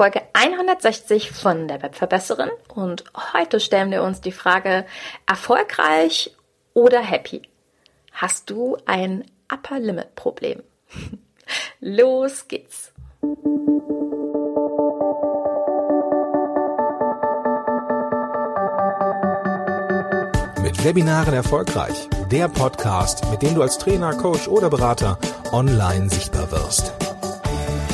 Folge 160 von der Webverbesserin und heute stellen wir uns die Frage, erfolgreich oder happy? Hast du ein Upper Limit Problem? Los geht's! Mit Webinaren erfolgreich. Der Podcast, mit dem du als Trainer, Coach oder Berater online sichtbar wirst.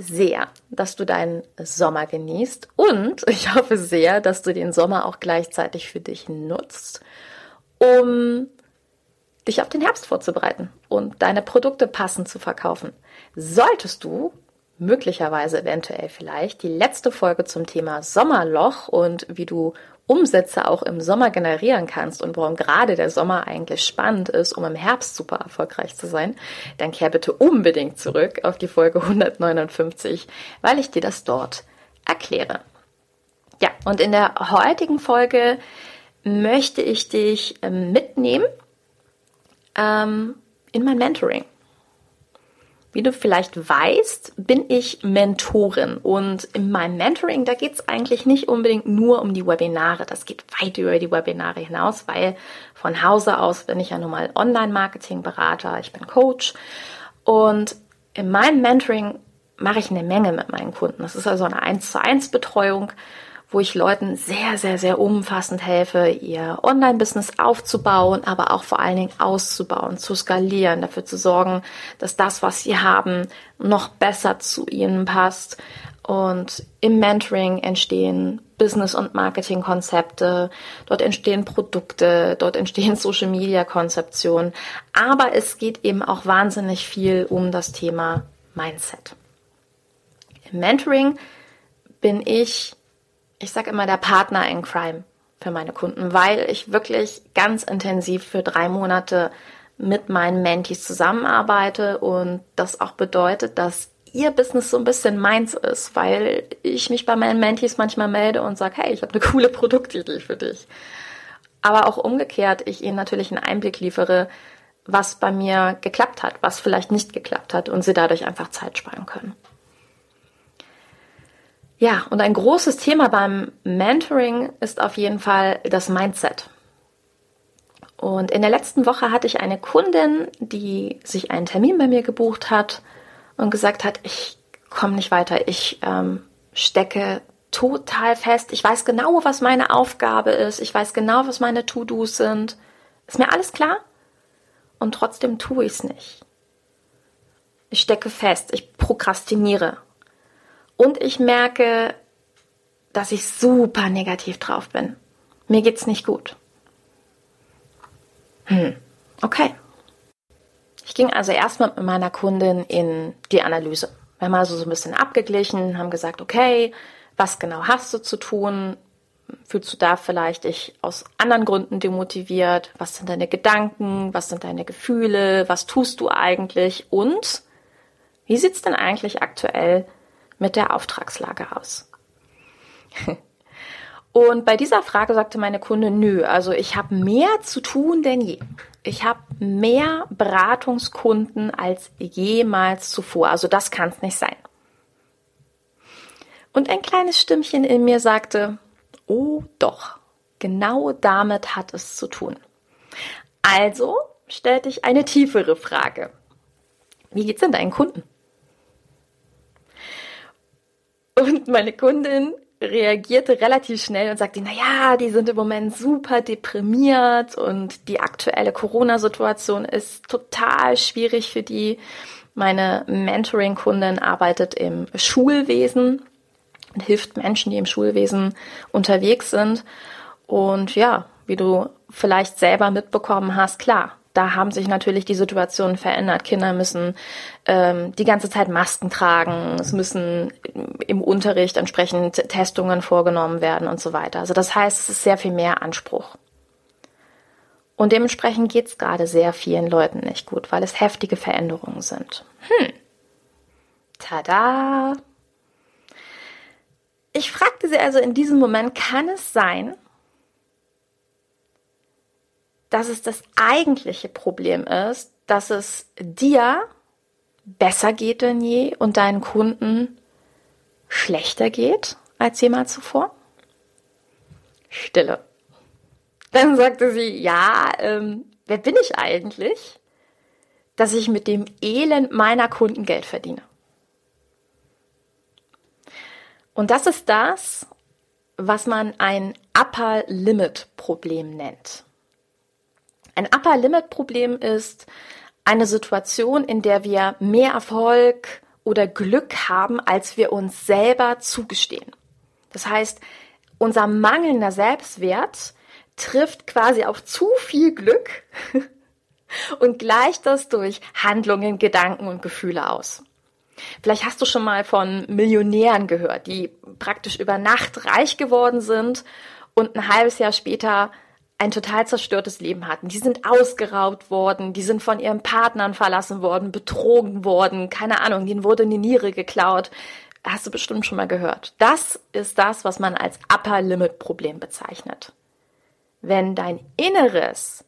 sehr, dass du deinen Sommer genießt und ich hoffe sehr, dass du den Sommer auch gleichzeitig für dich nutzt, um dich auf den Herbst vorzubereiten und deine Produkte passend zu verkaufen. Solltest du möglicherweise eventuell vielleicht die letzte Folge zum Thema Sommerloch und wie du Umsätze auch im Sommer generieren kannst und warum gerade der Sommer eigentlich spannend ist, um im Herbst super erfolgreich zu sein, dann kehr bitte unbedingt zurück auf die Folge 159, weil ich dir das dort erkläre. Ja, und in der heutigen Folge möchte ich dich ähm, mitnehmen ähm, in mein Mentoring. Wie du vielleicht weißt, bin ich Mentorin und in meinem Mentoring, da geht es eigentlich nicht unbedingt nur um die Webinare. Das geht weit über die Webinare hinaus, weil von Hause aus bin ich ja nun mal Online-Marketing-Berater, ich bin Coach und in meinem Mentoring mache ich eine Menge mit meinen Kunden. Das ist also eine 1 zu 1 Betreuung wo ich Leuten sehr, sehr, sehr umfassend helfe, ihr Online-Business aufzubauen, aber auch vor allen Dingen auszubauen, zu skalieren, dafür zu sorgen, dass das, was sie haben, noch besser zu ihnen passt. Und im Mentoring entstehen Business- und Marketing-Konzepte, dort entstehen Produkte, dort entstehen Social-Media-Konzeptionen. Aber es geht eben auch wahnsinnig viel um das Thema Mindset. Im Mentoring bin ich ich sage immer, der Partner in Crime für meine Kunden, weil ich wirklich ganz intensiv für drei Monate mit meinen Mentees zusammenarbeite und das auch bedeutet, dass ihr Business so ein bisschen meins ist, weil ich mich bei meinen Mentees manchmal melde und sage, hey, ich habe eine coole Produktidee für dich. Aber auch umgekehrt, ich ihnen natürlich einen Einblick liefere, was bei mir geklappt hat, was vielleicht nicht geklappt hat und sie dadurch einfach Zeit sparen können. Ja, und ein großes Thema beim Mentoring ist auf jeden Fall das Mindset. Und in der letzten Woche hatte ich eine Kundin, die sich einen Termin bei mir gebucht hat und gesagt hat, ich komme nicht weiter, ich ähm, stecke total fest, ich weiß genau, was meine Aufgabe ist, ich weiß genau, was meine To-Dos sind. Ist mir alles klar? Und trotzdem tue ich es nicht. Ich stecke fest, ich prokrastiniere und ich merke, dass ich super negativ drauf bin. Mir geht's nicht gut. Hm, okay. Ich ging also erstmal mit meiner Kundin in die Analyse. Wir haben also so ein bisschen abgeglichen, haben gesagt, okay, was genau hast du zu tun? Fühlst du da vielleicht dich aus anderen Gründen demotiviert? Was sind deine Gedanken? Was sind deine Gefühle? Was tust du eigentlich? Und wie sieht's denn eigentlich aktuell mit der Auftragslage aus? Und bei dieser Frage sagte meine Kunde, nö, also ich habe mehr zu tun denn je. Ich habe mehr Beratungskunden als jemals zuvor. Also das kann es nicht sein. Und ein kleines Stimmchen in mir sagte, oh doch, genau damit hat es zu tun. Also stellte ich eine tiefere Frage. Wie geht's denn deinen Kunden? Und meine Kundin reagierte relativ schnell und sagte, na ja, die sind im Moment super deprimiert und die aktuelle Corona-Situation ist total schwierig für die. Meine Mentoring-Kundin arbeitet im Schulwesen und hilft Menschen, die im Schulwesen unterwegs sind. Und ja, wie du vielleicht selber mitbekommen hast, klar, Da haben sich natürlich die Situationen verändert. Kinder müssen ähm, die ganze Zeit Masken tragen, es müssen im Unterricht entsprechend Testungen vorgenommen werden und so weiter. Also das heißt, es ist sehr viel mehr Anspruch. Und dementsprechend geht es gerade sehr vielen Leuten nicht gut, weil es heftige Veränderungen sind. Hm. Tada! Ich fragte sie also in diesem Moment, kann es sein, dass es das eigentliche Problem ist, dass es dir besser geht denn je und deinen Kunden schlechter geht als jemals zuvor? Stille. Dann sagte sie, ja, ähm, wer bin ich eigentlich, dass ich mit dem Elend meiner Kunden Geld verdiene? Und das ist das, was man ein Upper Limit Problem nennt. Ein Upper Limit Problem ist eine Situation, in der wir mehr Erfolg oder Glück haben, als wir uns selber zugestehen. Das heißt, unser mangelnder Selbstwert trifft quasi auf zu viel Glück und gleicht das durch Handlungen, Gedanken und Gefühle aus. Vielleicht hast du schon mal von Millionären gehört, die praktisch über Nacht reich geworden sind und ein halbes Jahr später ein total zerstörtes Leben hatten. Die sind ausgeraubt worden, die sind von ihren Partnern verlassen worden, betrogen worden, keine Ahnung, denen wurde eine Niere geklaut. Hast du bestimmt schon mal gehört. Das ist das, was man als Upper Limit Problem bezeichnet. Wenn dein Inneres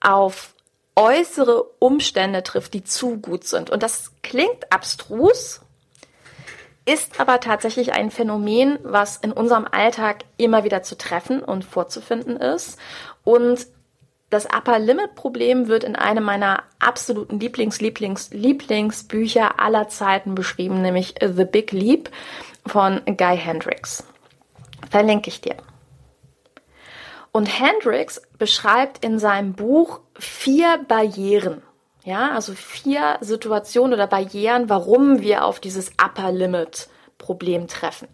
auf äußere Umstände trifft, die zu gut sind. Und das klingt abstrus, ist aber tatsächlich ein Phänomen, was in unserem Alltag immer wieder zu treffen und vorzufinden ist. Und das Upper Limit Problem wird in einem meiner absoluten Lieblings, Lieblings, Lieblingsbücher aller Zeiten beschrieben, nämlich The Big Leap von Guy Hendricks. Verlinke ich dir. Und Hendricks beschreibt in seinem Buch vier Barrieren, ja, also vier Situationen oder Barrieren, warum wir auf dieses Upper Limit Problem treffen.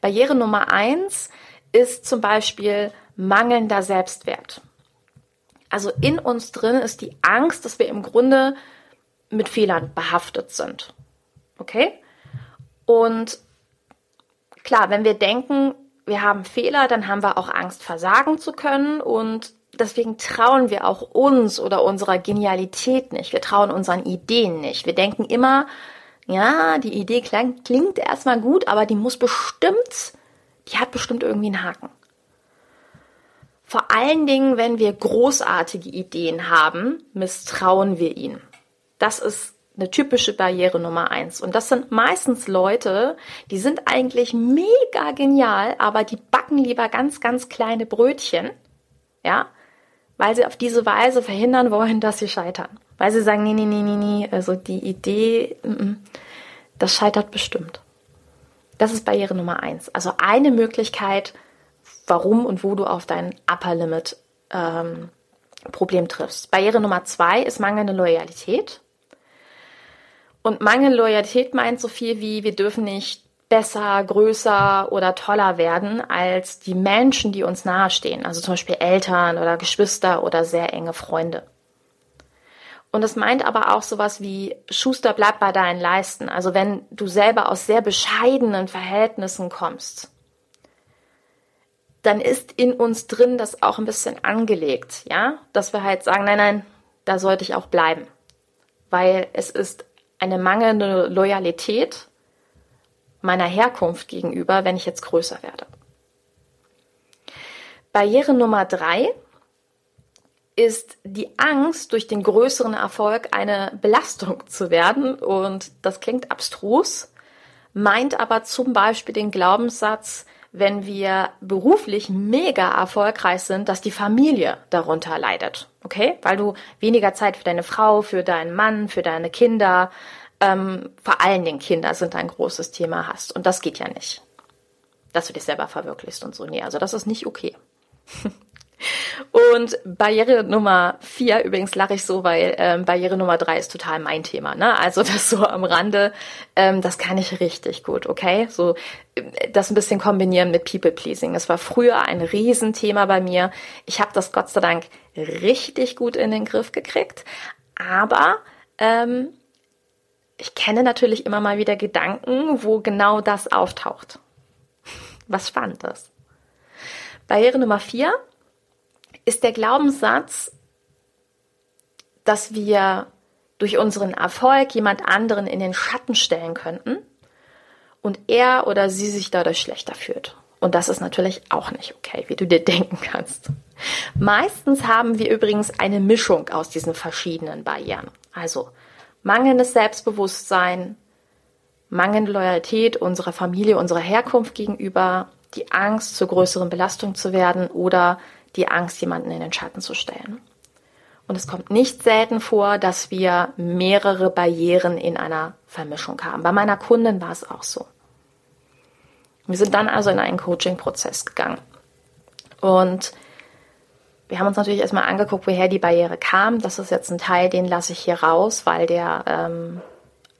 Barriere Nummer eins ist zum Beispiel mangelnder Selbstwert. Also in uns drin ist die Angst, dass wir im Grunde mit Fehlern behaftet sind. Okay? Und klar, wenn wir denken, wir haben Fehler, dann haben wir auch Angst, versagen zu können und deswegen trauen wir auch uns oder unserer Genialität nicht. Wir trauen unseren Ideen nicht. Wir denken immer, ja, die Idee klingt, klingt erstmal gut, aber die muss bestimmt, die hat bestimmt irgendwie einen Haken. Vor allen Dingen, wenn wir großartige Ideen haben, misstrauen wir ihnen. Das ist eine typische Barriere Nummer eins. Und das sind meistens Leute, die sind eigentlich mega genial, aber die backen lieber ganz, ganz kleine Brötchen. Ja, weil sie auf diese Weise verhindern wollen, dass sie scheitern. Weil sie sagen, nee, nee, nee, nee, nee, also die Idee, das scheitert bestimmt. Das ist Barriere Nummer eins. Also eine Möglichkeit, warum und wo du auf dein Upper Limit ähm, Problem triffst. Barriere Nummer zwei ist mangelnde Loyalität. Und mangelnde Loyalität meint so viel wie, wir dürfen nicht besser, größer oder toller werden als die Menschen, die uns nahestehen, also zum Beispiel Eltern oder Geschwister oder sehr enge Freunde. Und es meint aber auch sowas wie Schuster bleibt bei deinen Leisten. Also wenn du selber aus sehr bescheidenen Verhältnissen kommst, dann ist in uns drin das auch ein bisschen angelegt, ja, dass wir halt sagen, nein, nein, da sollte ich auch bleiben, weil es ist eine mangelnde Loyalität meiner Herkunft gegenüber, wenn ich jetzt größer werde. Barriere Nummer drei ist die Angst, durch den größeren Erfolg eine Belastung zu werden. Und das klingt abstrus, meint aber zum Beispiel den Glaubenssatz, wenn wir beruflich mega erfolgreich sind, dass die Familie darunter leidet. Okay? Weil du weniger Zeit für deine Frau, für deinen Mann, für deine Kinder, ähm, vor allen Dingen Kinder sind ein großes Thema hast. Und das geht ja nicht. Dass du dich selber verwirklichst und so. Nee, also das ist nicht okay. Und Barriere Nummer vier, übrigens lache ich so, weil ähm, Barriere Nummer drei ist total mein Thema. Ne? Also das so am Rande, ähm, das kann ich richtig gut, okay? So äh, das ein bisschen kombinieren mit People Pleasing. Das war früher ein Riesenthema bei mir. Ich habe das Gott sei Dank richtig gut in den Griff gekriegt, aber ähm, ich kenne natürlich immer mal wieder Gedanken, wo genau das auftaucht. Was spannend ist. Barriere Nummer vier ist der Glaubenssatz, dass wir durch unseren Erfolg jemand anderen in den Schatten stellen könnten und er oder sie sich dadurch schlechter fühlt. Und das ist natürlich auch nicht okay, wie du dir denken kannst. Meistens haben wir übrigens eine Mischung aus diesen verschiedenen Barrieren. Also mangelndes Selbstbewusstsein, mangelnde Loyalität unserer Familie, unserer Herkunft gegenüber, die Angst, zur größeren Belastung zu werden oder die Angst, jemanden in den Schatten zu stellen. Und es kommt nicht selten vor, dass wir mehrere Barrieren in einer Vermischung haben. Bei meiner Kundin war es auch so. Wir sind dann also in einen Coaching-Prozess gegangen. Und wir haben uns natürlich erstmal angeguckt, woher die Barriere kam. Das ist jetzt ein Teil, den lasse ich hier raus, weil der ähm,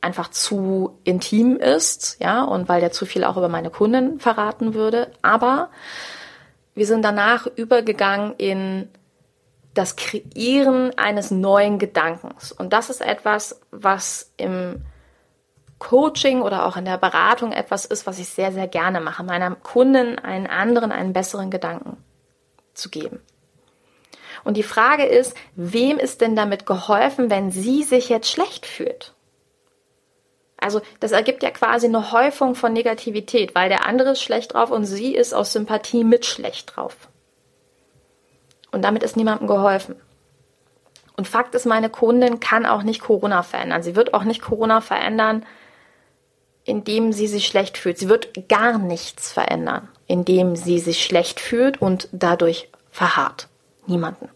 einfach zu intim ist, ja, und weil der zu viel auch über meine Kunden verraten würde. Aber wir sind danach übergegangen in das Kreieren eines neuen Gedankens. Und das ist etwas, was im Coaching oder auch in der Beratung etwas ist, was ich sehr, sehr gerne mache, meiner Kunden einen anderen, einen besseren Gedanken zu geben. Und die Frage ist, wem ist denn damit geholfen, wenn sie sich jetzt schlecht fühlt? Also das ergibt ja quasi eine Häufung von Negativität, weil der andere ist schlecht drauf und sie ist aus Sympathie mit schlecht drauf. Und damit ist niemandem geholfen. Und Fakt ist, meine Kundin kann auch nicht Corona verändern. Sie wird auch nicht Corona verändern, indem sie sich schlecht fühlt. Sie wird gar nichts verändern, indem sie sich schlecht fühlt und dadurch verharrt. Niemanden.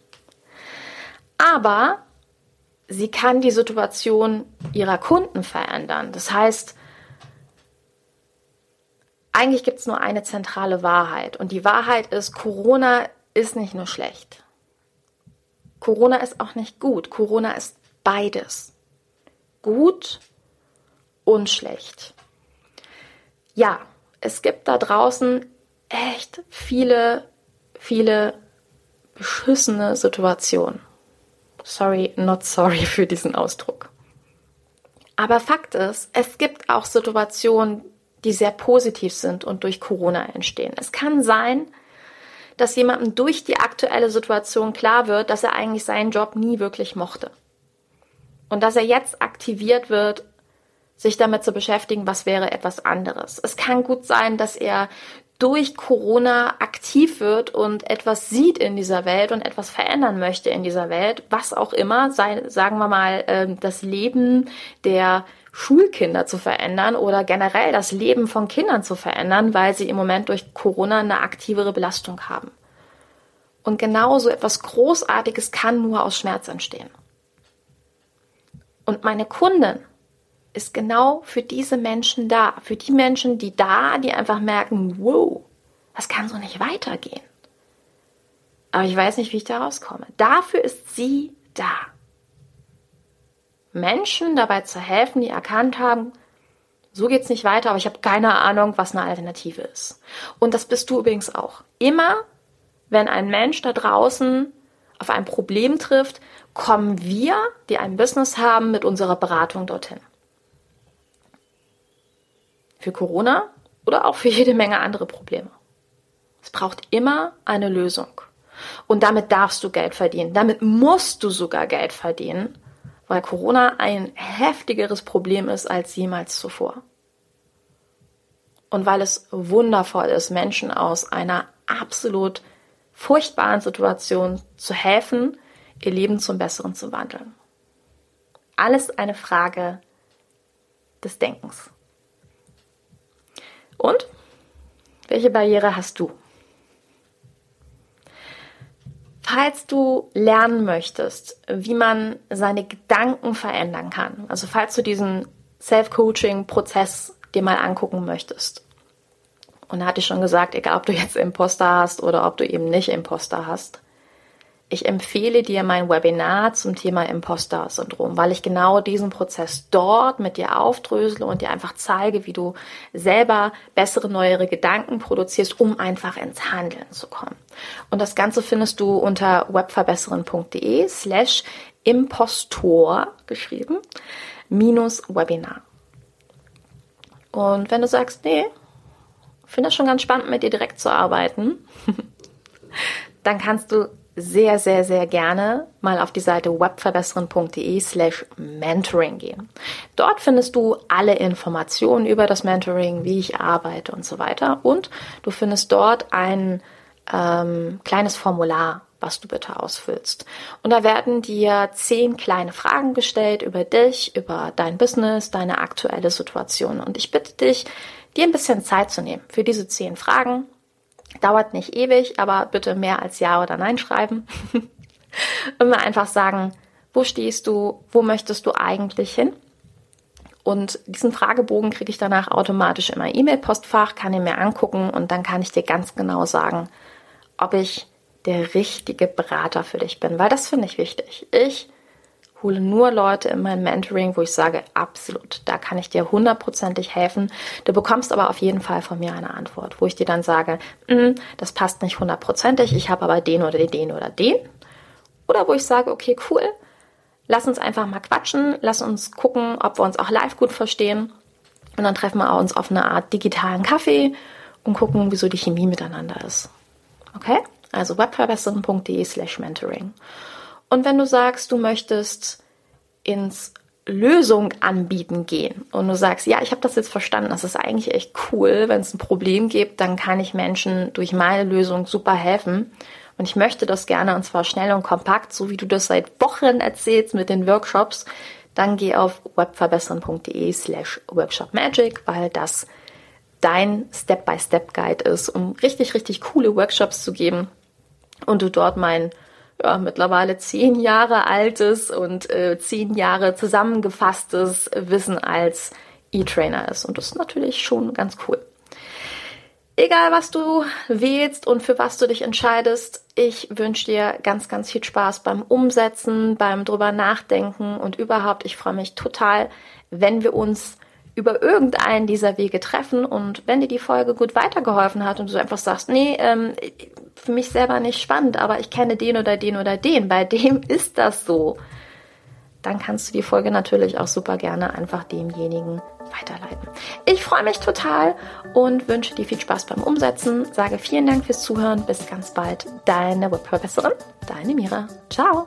Aber sie kann die Situation ihrer Kunden verändern. Das heißt, eigentlich gibt es nur eine zentrale Wahrheit. Und die Wahrheit ist, Corona ist nicht nur schlecht. Corona ist auch nicht gut. Corona ist beides. Gut und schlecht. Ja, es gibt da draußen echt viele, viele beschissene Situationen. Sorry, not sorry für diesen Ausdruck. Aber Fakt ist, es gibt auch Situationen, die sehr positiv sind und durch Corona entstehen. Es kann sein, dass jemandem durch die aktuelle Situation klar wird, dass er eigentlich seinen Job nie wirklich mochte. Und dass er jetzt aktiviert wird, sich damit zu beschäftigen, was wäre etwas anderes. Es kann gut sein, dass er durch Corona aktiv wird und etwas sieht in dieser Welt und etwas verändern möchte in dieser Welt, was auch immer, sei, sagen wir mal, ähm, das Leben der Schulkinder zu verändern oder generell das Leben von Kindern zu verändern, weil sie im Moment durch Corona eine aktivere Belastung haben. Und genauso etwas Großartiges kann nur aus Schmerz entstehen. Und meine Kunden ist genau für diese Menschen da. Für die Menschen, die da, die einfach merken, wow, das kann so nicht weitergehen. Aber ich weiß nicht, wie ich da rauskomme. Dafür ist sie da. Menschen dabei zu helfen, die erkannt haben, so geht's nicht weiter, aber ich habe keine Ahnung, was eine Alternative ist. Und das bist du übrigens auch. Immer, wenn ein Mensch da draußen auf ein Problem trifft, kommen wir, die ein Business haben, mit unserer Beratung dorthin für Corona oder auch für jede Menge andere Probleme. Es braucht immer eine Lösung. Und damit darfst du Geld verdienen. Damit musst du sogar Geld verdienen, weil Corona ein heftigeres Problem ist als jemals zuvor. Und weil es wundervoll ist, Menschen aus einer absolut furchtbaren Situation zu helfen, ihr Leben zum Besseren zu wandeln. Alles eine Frage des Denkens. Und welche Barriere hast du? Falls du lernen möchtest, wie man seine Gedanken verändern kann, also falls du diesen Self-Coaching-Prozess dir mal angucken möchtest, und da hatte ich schon gesagt, egal ob du jetzt Imposter hast oder ob du eben nicht Imposter hast, ich empfehle dir mein Webinar zum Thema Imposter-Syndrom, weil ich genau diesen Prozess dort mit dir aufdrösele und dir einfach zeige, wie du selber bessere, neuere Gedanken produzierst, um einfach ins Handeln zu kommen. Und das Ganze findest du unter webverbesseren.de slash Impostor geschrieben minus Webinar. Und wenn du sagst, nee, finde das schon ganz spannend, mit dir direkt zu arbeiten, dann kannst du sehr, sehr, sehr gerne mal auf die Seite webverbessern.de slash mentoring gehen. Dort findest du alle Informationen über das Mentoring, wie ich arbeite und so weiter. Und du findest dort ein ähm, kleines Formular, was du bitte ausfüllst. Und da werden dir zehn kleine Fragen gestellt über dich, über dein Business, deine aktuelle Situation. Und ich bitte dich, dir ein bisschen Zeit zu nehmen für diese zehn Fragen. Dauert nicht ewig, aber bitte mehr als Ja oder Nein schreiben. mir einfach sagen, wo stehst du, wo möchtest du eigentlich hin? Und diesen Fragebogen kriege ich danach automatisch in mein E-Mail-Postfach, kann ihn mir angucken und dann kann ich dir ganz genau sagen, ob ich der richtige Berater für dich bin, weil das finde ich wichtig. Ich hole nur Leute in mein Mentoring, wo ich sage, absolut, da kann ich dir hundertprozentig helfen. Du bekommst aber auf jeden Fall von mir eine Antwort, wo ich dir dann sage, mm, das passt nicht hundertprozentig, ich habe aber den oder den oder den. Oder wo ich sage, okay, cool, lass uns einfach mal quatschen, lass uns gucken, ob wir uns auch live gut verstehen. Und dann treffen wir uns auf eine Art digitalen Kaffee und gucken, wieso die Chemie miteinander ist. Okay? Also webverbesserung.de slash mentoring. Und wenn du sagst, du möchtest ins Lösung anbieten gehen und du sagst, ja, ich habe das jetzt verstanden, das ist eigentlich echt cool, wenn es ein Problem gibt, dann kann ich Menschen durch meine Lösung super helfen. Und ich möchte das gerne und zwar schnell und kompakt, so wie du das seit Wochen erzählst mit den Workshops. Dann geh auf webverbessern.de slash workshopmagic, weil das dein Step-by-Step-Guide ist, um richtig, richtig coole Workshops zu geben und du dort mein ja, mittlerweile zehn Jahre altes und äh, zehn Jahre zusammengefasstes Wissen als E-Trainer ist. Und das ist natürlich schon ganz cool. Egal, was du wählst und für was du dich entscheidest, ich wünsche dir ganz, ganz viel Spaß beim Umsetzen, beim drüber nachdenken und überhaupt, ich freue mich total, wenn wir uns über irgendeinen dieser Wege treffen und wenn dir die Folge gut weitergeholfen hat und du einfach sagst, nee, ähm, für mich selber nicht spannend, aber ich kenne den oder den oder den, bei dem ist das so, dann kannst du die Folge natürlich auch super gerne einfach demjenigen weiterleiten. Ich freue mich total und wünsche dir viel Spaß beim Umsetzen. Sage vielen Dank fürs Zuhören. Bis ganz bald. Deine Webprofessorin, deine Mira. Ciao.